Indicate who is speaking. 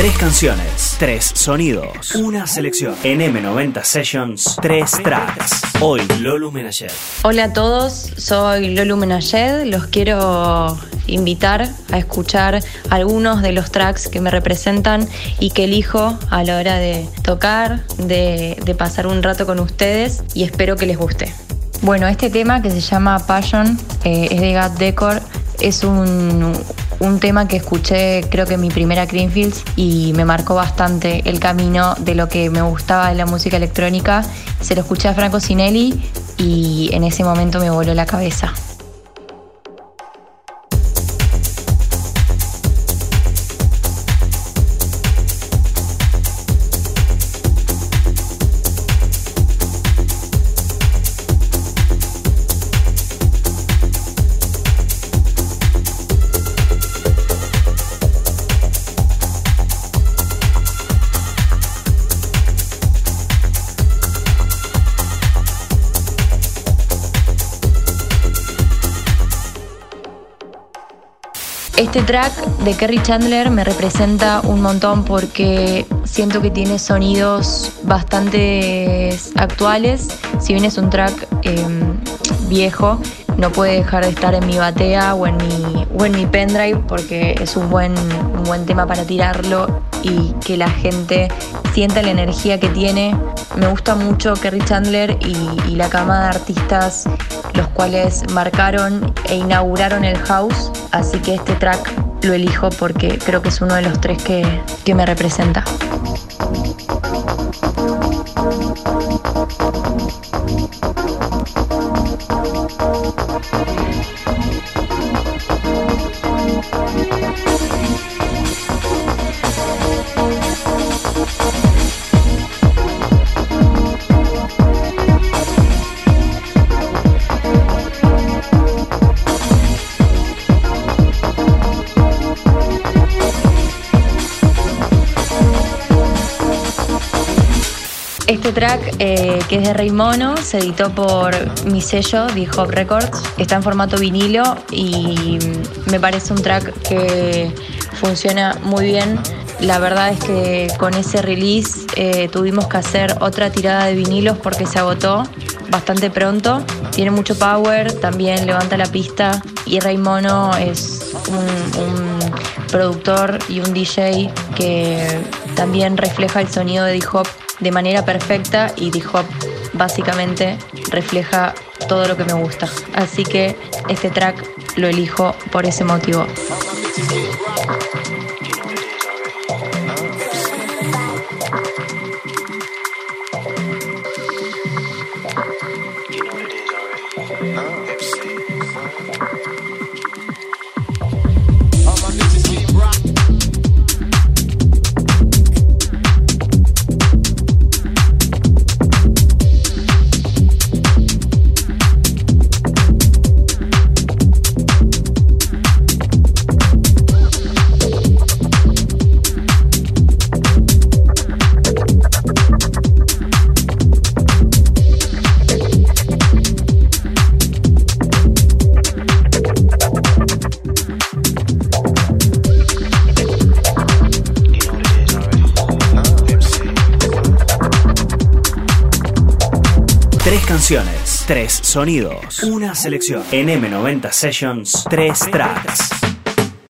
Speaker 1: Tres canciones, tres sonidos, una selección. En M90 Sessions, tres tracks. Hoy, Lolu Menayed.
Speaker 2: Hola a todos, soy Lolu Menayed. Los quiero invitar a escuchar algunos de los tracks que me representan y que elijo a la hora de tocar, de, de pasar un rato con ustedes y espero que les guste. Bueno, este tema que se llama Passion eh, es de God Decor. Es un, un tema que escuché creo que en mi primera Greenfields y me marcó bastante el camino de lo que me gustaba de la música electrónica. Se lo escuché a Franco Sinelli y en ese momento me voló la cabeza. Este track de Kerry Chandler me representa un montón porque siento que tiene sonidos bastante actuales. Si bien es un track em, viejo, no puede dejar de estar en mi batea o en mi, o en mi pendrive porque es un buen, un buen tema para tirarlo y que la gente sienta la energía que tiene. Me gusta mucho Kerry Chandler y, la cama de artistas los cuales marcaron e inauguraron el house, así que este track lo elijo porque creo que es uno de los tres que, que me representa. Este track, eh, que es de Rey Mono, se editó por mi sello, The Hop Records. Está en formato vinilo y me parece un track que funciona muy bien. La verdad es que con ese release eh, tuvimos que hacer otra tirada de vinilos porque se agotó bastante pronto. Tiene mucho power, también levanta la pista y Rey Mono es un, un productor y un DJ que también refleja el sonido de D-Hop de manera perfecta y D-Hop básicamente refleja todo lo que me gusta. Así que este track lo elijo por ese motivo.
Speaker 1: Tres canciones, tres sonidos, una selección. En M90 Sessions, tres tracks.